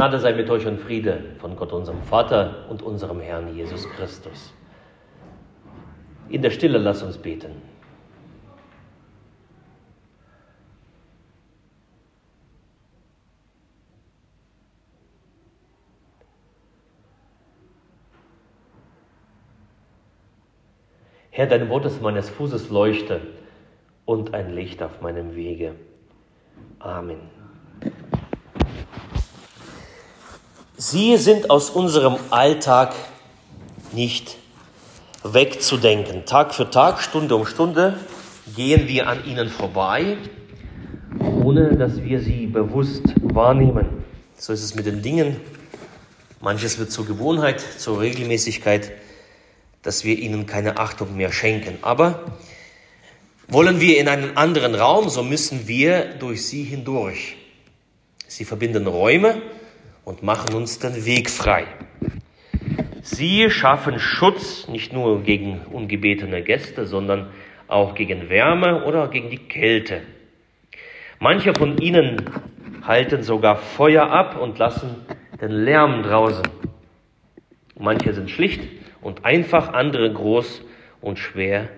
Gnade sei mit euch und Friede von Gott, unserem Vater und unserem Herrn Jesus Christus. In der Stille lass uns beten. Herr, dein Wort ist meines Fußes Leuchte und ein Licht auf meinem Wege. Amen. Sie sind aus unserem Alltag nicht wegzudenken. Tag für Tag, Stunde um Stunde gehen wir an ihnen vorbei, ohne dass wir sie bewusst wahrnehmen. So ist es mit den Dingen. Manches wird zur Gewohnheit, zur Regelmäßigkeit, dass wir ihnen keine Achtung mehr schenken. Aber wollen wir in einen anderen Raum, so müssen wir durch sie hindurch. Sie verbinden Räume, und machen uns den Weg frei. Sie schaffen Schutz nicht nur gegen ungebetene Gäste, sondern auch gegen Wärme oder gegen die Kälte. Manche von ihnen halten sogar Feuer ab und lassen den Lärm draußen. Manche sind schlicht und einfach, andere groß und schwer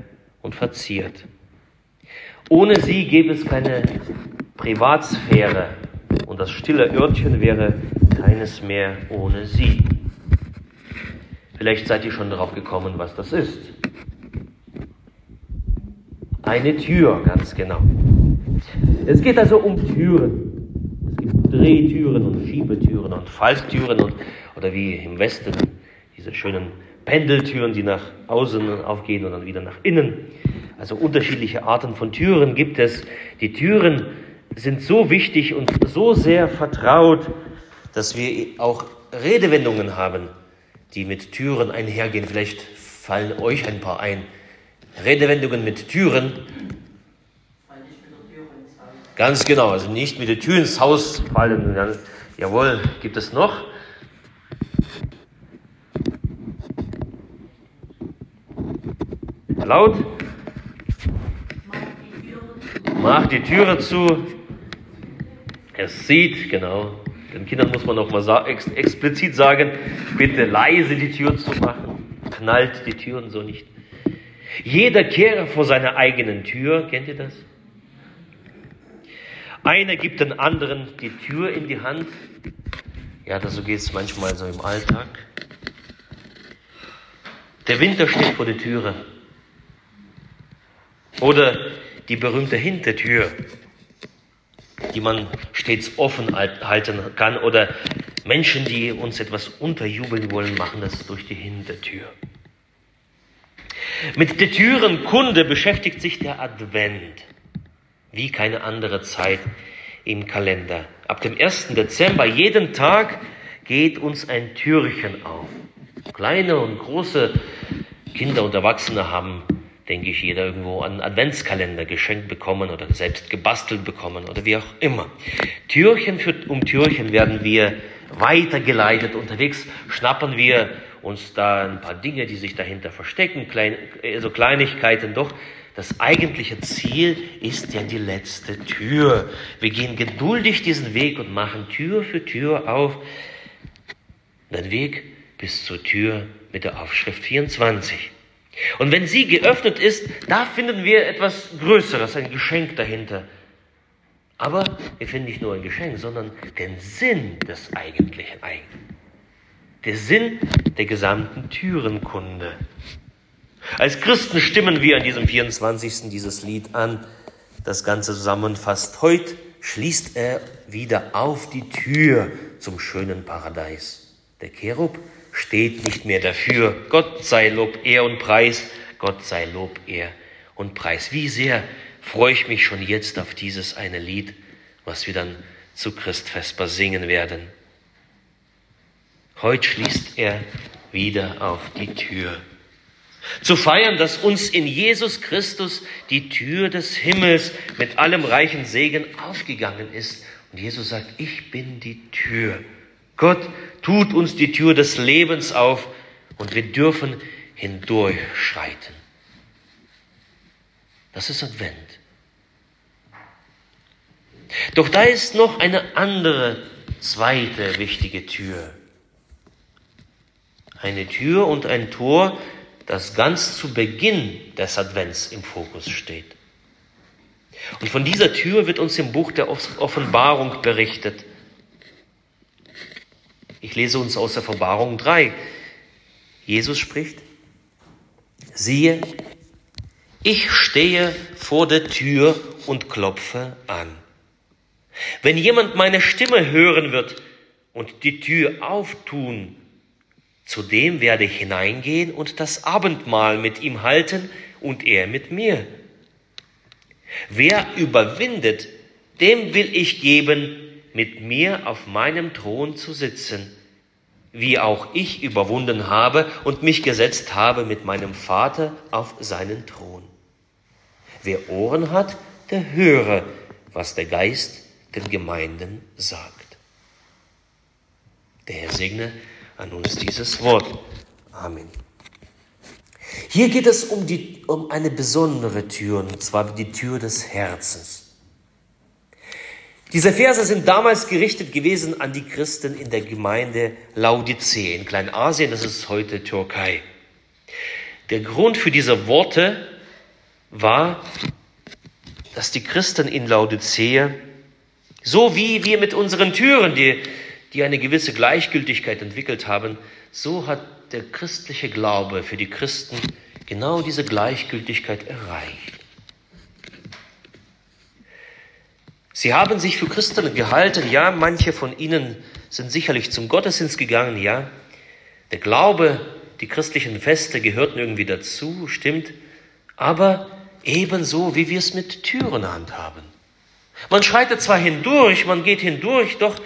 und verziert. Ohne sie gäbe es keine Privatsphäre und das stille Örtchen wäre keines mehr ohne sie. Vielleicht seid ihr schon darauf gekommen, was das ist. Eine Tür, ganz genau. Es geht also um Türen. Es gibt Drehtüren und Schiebetüren und Falltüren und, oder wie im Westen diese schönen Pendeltüren, die nach außen aufgehen und dann wieder nach innen. Also unterschiedliche Arten von Türen gibt es. Die Türen sind so wichtig und so sehr vertraut, dass wir auch Redewendungen haben, die mit Türen einhergehen. Vielleicht fallen euch ein paar ein. Redewendungen mit Türen. Ganz genau, also nicht mit der Tür ins Haus fallen. Jawohl, gibt es noch? Laut. Mach die Türe zu. Es sieht, genau. Den Kindern muss man noch mal ex explizit sagen, bitte leise die Tür zu machen. Knallt die Türen so nicht. Jeder kehre vor seiner eigenen Tür. Kennt ihr das? Einer gibt den anderen die Tür in die Hand. Ja, das, so geht es manchmal so im Alltag. Der Winter steht vor der Türe. Oder die berühmte Hintertür die man stets offen halten kann. Oder Menschen, die uns etwas unterjubeln wollen, machen das durch die Hintertür. Mit der Türenkunde beschäftigt sich der Advent wie keine andere Zeit im Kalender. Ab dem 1. Dezember jeden Tag geht uns ein Türchen auf. Kleine und große Kinder und Erwachsene haben denke ich, jeder irgendwo einen Adventskalender geschenkt bekommen oder selbst gebastelt bekommen oder wie auch immer. Türchen für, um Türchen werden wir weitergeleitet. Unterwegs schnappen wir uns da ein paar Dinge, die sich dahinter verstecken, klein, also Kleinigkeiten doch. Das eigentliche Ziel ist ja die letzte Tür. Wir gehen geduldig diesen Weg und machen Tür für Tür auf. Den Weg bis zur Tür mit der Aufschrift 24. Und wenn sie geöffnet ist, da finden wir etwas Größeres, ein Geschenk dahinter. Aber wir finden nicht nur ein Geschenk, sondern den Sinn des eigentlichen Eigen. Der Sinn der gesamten Türenkunde. Als Christen stimmen wir an diesem 24. dieses Lied an. Das Ganze zusammenfasst. Heute schließt er wieder auf die Tür zum schönen Paradies. Der Cherub steht nicht mehr dafür. Gott sei Lob, Ehr und Preis. Gott sei Lob, Ehr und Preis. Wie sehr freue ich mich schon jetzt auf dieses eine Lied, was wir dann zu Christvesper singen werden. Heute schließt er wieder auf die Tür. Zu feiern, dass uns in Jesus Christus die Tür des Himmels mit allem reichen Segen aufgegangen ist. Und Jesus sagt, ich bin die Tür. Gott tut uns die Tür des Lebens auf und wir dürfen hindurchschreiten. Das ist Advent. Doch da ist noch eine andere zweite wichtige Tür. Eine Tür und ein Tor, das ganz zu Beginn des Advents im Fokus steht. Und von dieser Tür wird uns im Buch der Offenbarung berichtet. Ich lese uns aus der Offenbarung 3. Jesus spricht, siehe, ich stehe vor der Tür und klopfe an. Wenn jemand meine Stimme hören wird und die Tür auftun, zu dem werde ich hineingehen und das Abendmahl mit ihm halten und er mit mir. Wer überwindet, dem will ich geben, mit mir auf meinem Thron zu sitzen, wie auch ich überwunden habe und mich gesetzt habe mit meinem Vater auf seinen Thron. Wer Ohren hat, der höre, was der Geist den Gemeinden sagt. Der Herr segne an uns dieses Wort. Amen. Hier geht es um, die, um eine besondere Tür, und zwar die Tür des Herzens. Diese Verse sind damals gerichtet gewesen an die Christen in der Gemeinde Laodicea in Kleinasien, das ist heute Türkei. Der Grund für diese Worte war, dass die Christen in Laodicea, so wie wir mit unseren Türen, die, die eine gewisse Gleichgültigkeit entwickelt haben, so hat der christliche Glaube für die Christen genau diese Gleichgültigkeit erreicht. Sie haben sich für Christen gehalten, ja, manche von ihnen sind sicherlich zum Gottesdienst gegangen, ja. Der Glaube, die christlichen Feste gehörten irgendwie dazu, stimmt, aber ebenso, wie wir es mit Türen handhaben. Man schreitet zwar hindurch, man geht hindurch, doch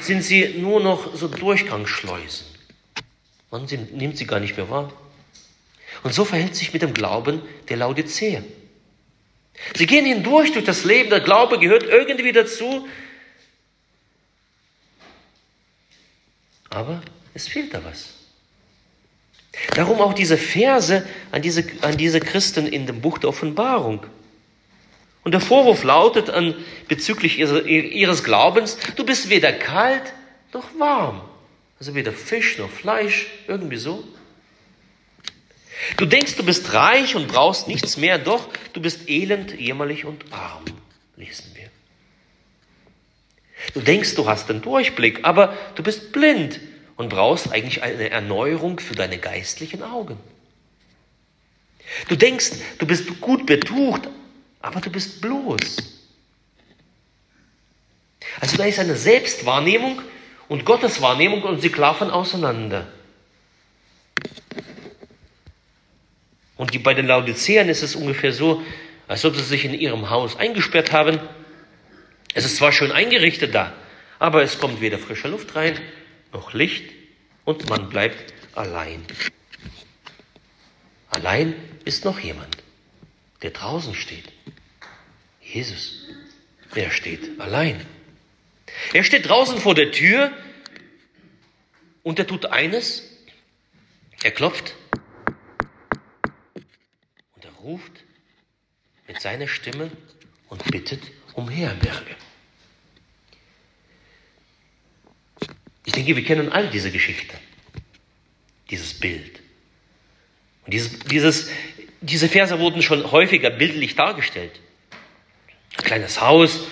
sind sie nur noch so Durchgangsschleusen. Man nimmt sie gar nicht mehr wahr. Und so verhält sich mit dem Glauben der Laodicea. Sie gehen hindurch durch das Leben, der Glaube gehört irgendwie dazu. Aber es fehlt da was. Darum auch diese Verse an diese, an diese Christen in dem Buch der Offenbarung. Und der Vorwurf lautet an, bezüglich ihres, ihres Glaubens, du bist weder kalt noch warm. Also weder Fisch noch Fleisch, irgendwie so. Du denkst, du bist reich und brauchst nichts mehr, doch du bist elend, jämmerlich und arm, lesen wir. Du denkst, du hast den Durchblick, aber du bist blind und brauchst eigentlich eine Erneuerung für deine geistlichen Augen. Du denkst, du bist gut betucht, aber du bist bloß. Also da ist eine Selbstwahrnehmung und Gottes Wahrnehmung und sie klaffen auseinander. Und die, bei den Laodiceern ist es ungefähr so, als ob sie sich in ihrem Haus eingesperrt haben. Es ist zwar schön eingerichtet da, aber es kommt weder frische Luft rein, noch Licht und man bleibt allein. Allein ist noch jemand, der draußen steht. Jesus. Er steht allein. Er steht draußen vor der Tür und er tut eines. Er klopft ruft mit seiner Stimme und bittet um Herberge. Ich denke, wir kennen alle diese Geschichte, dieses Bild. Und dieses, dieses, diese Verse wurden schon häufiger bildlich dargestellt. Ein kleines Haus,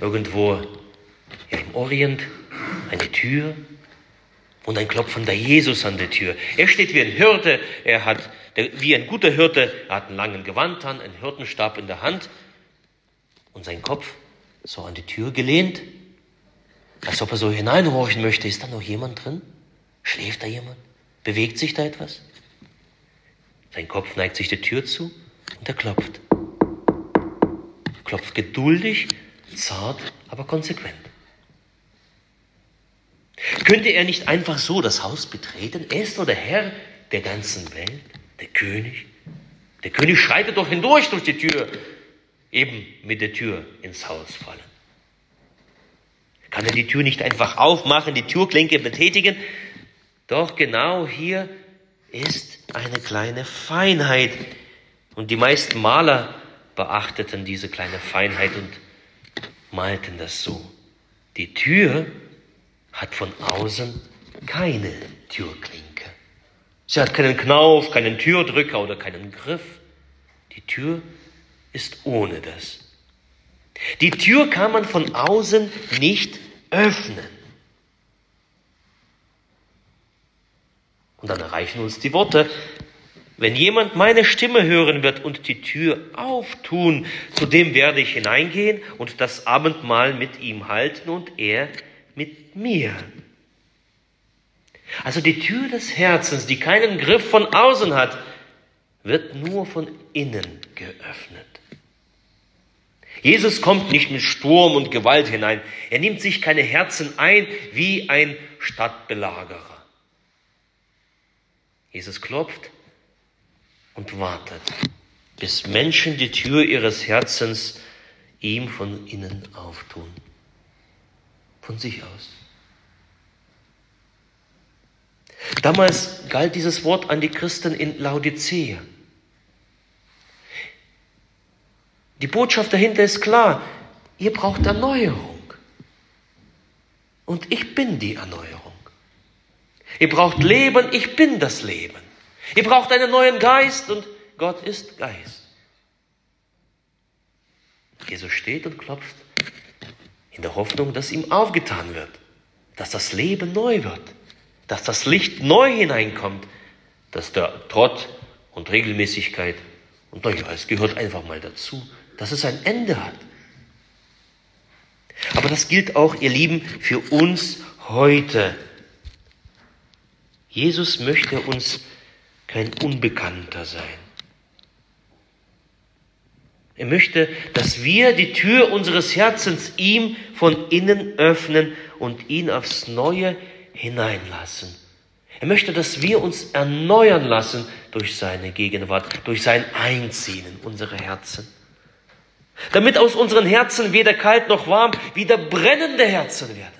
irgendwo im Orient, eine Tür, und ein klopfender Jesus an der Tür. Er steht wie ein Hirte, er hat, wie ein guter Hirte, er hat einen langen Gewand an, einen Hirtenstab in der Hand und sein Kopf so an die Tür gelehnt, als ob er so hineinhorchen möchte. Ist da noch jemand drin? Schläft da jemand? Bewegt sich da etwas? Sein Kopf neigt sich der Tür zu und er klopft. Klopft geduldig, zart, aber konsequent. Könnte er nicht einfach so das Haus betreten? Er ist doch der Herr der ganzen Welt, der König. Der König schreitet doch hindurch durch die Tür, eben mit der Tür ins Haus fallen. Kann er die Tür nicht einfach aufmachen, die Türklinke betätigen? Doch genau hier ist eine kleine Feinheit. Und die meisten Maler beachteten diese kleine Feinheit und malten das so. Die Tür hat von außen keine Türklinke. Sie hat keinen Knauf, keinen Türdrücker oder keinen Griff. Die Tür ist ohne das. Die Tür kann man von außen nicht öffnen. Und dann erreichen uns die Worte, wenn jemand meine Stimme hören wird und die Tür auftun, zu dem werde ich hineingehen und das Abendmahl mit ihm halten und er mit mir. Also die Tür des Herzens, die keinen Griff von außen hat, wird nur von innen geöffnet. Jesus kommt nicht mit Sturm und Gewalt hinein. Er nimmt sich keine Herzen ein wie ein Stadtbelagerer. Jesus klopft und wartet, bis Menschen die Tür ihres Herzens ihm von innen auftun. Von sich aus. Damals galt dieses Wort an die Christen in Laodicea. Die Botschaft dahinter ist klar, ihr braucht Erneuerung. Und ich bin die Erneuerung. Ihr braucht Leben, ich bin das Leben. Ihr braucht einen neuen Geist und Gott ist Geist. Jesus steht und klopft in der Hoffnung, dass ihm aufgetan wird, dass das Leben neu wird, dass das Licht neu hineinkommt, dass der Trott und Regelmäßigkeit, und naja, es gehört einfach mal dazu, dass es ein Ende hat. Aber das gilt auch, ihr Lieben, für uns heute. Jesus möchte uns kein Unbekannter sein. Er möchte, dass wir die Tür unseres Herzens ihm von innen öffnen und ihn aufs Neue hineinlassen. Er möchte, dass wir uns erneuern lassen durch seine Gegenwart, durch sein Einziehen in unsere Herzen. Damit aus unseren Herzen weder kalt noch warm, wieder brennende Herzen werden.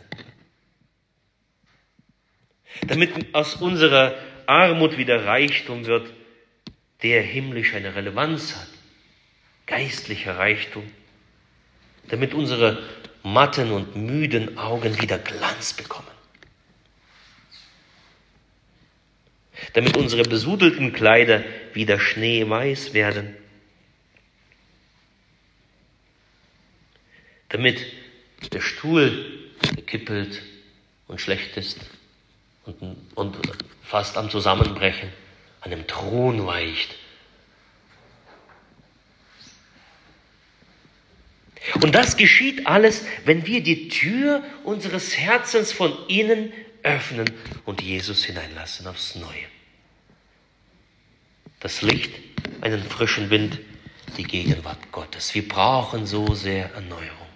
Damit aus unserer Armut wieder Reichtum wird, der himmlisch eine Relevanz hat. Geistlicher Reichtum. Damit unsere matten und müden Augen wieder Glanz bekommen. Damit unsere besudelten Kleider wieder schneeweiß werden. Damit der Stuhl gekippelt und schlecht ist und, und fast am Zusammenbrechen, an dem Thron weicht. Und das geschieht alles, wenn wir die Tür unseres Herzens von innen öffnen und Jesus hineinlassen aufs Neue. Das Licht, einen frischen Wind, die Gegenwart Gottes. Wir brauchen so sehr Erneuerung.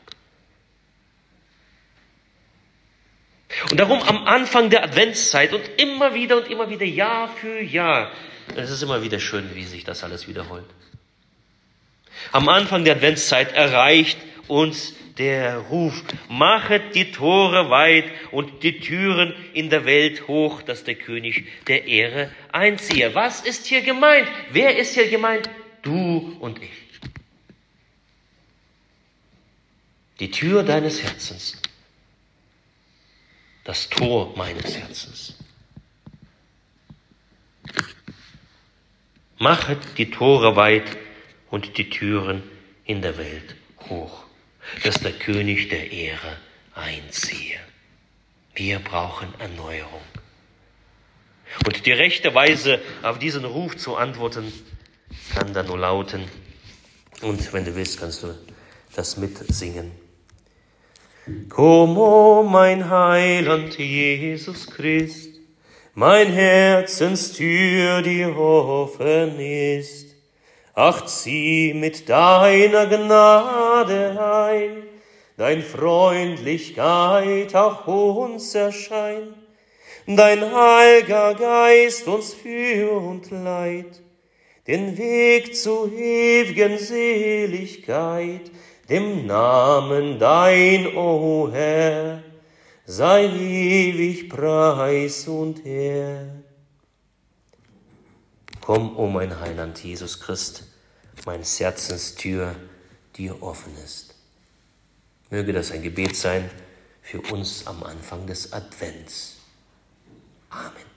Und darum am Anfang der Adventszeit und immer wieder und immer wieder, Jahr für Jahr, es ist immer wieder schön, wie sich das alles wiederholt. Am Anfang der Adventszeit erreicht uns der Ruf, machet die Tore weit und die Türen in der Welt hoch, dass der König der Ehre einziehe. Was ist hier gemeint? Wer ist hier gemeint? Du und ich. Die Tür deines Herzens das Tor meines Herzens. Machet die Tore weit und die Türen in der Welt hoch, dass der König der Ehre einziehe. Wir brauchen Erneuerung. Und die rechte Weise, auf diesen Ruf zu antworten, kann dann nur lauten, und wenn du willst, kannst du das mitsingen. Komm, o oh mein Heiland Jesus Christ, mein Herzenstür, die offen ist. Ach, zieh mit deiner Gnade ein, dein Freundlichkeit auch uns erscheint, dein heiliger Geist uns führ und leit, den Weg zu ewigen Seligkeit, dem Namen dein, o Herr, sei ewig Preis und Herr. Komm, o oh mein Heiland Jesus Christ, meines Herzens Tür dir offen ist. Möge das ein Gebet sein für uns am Anfang des Advents. Amen.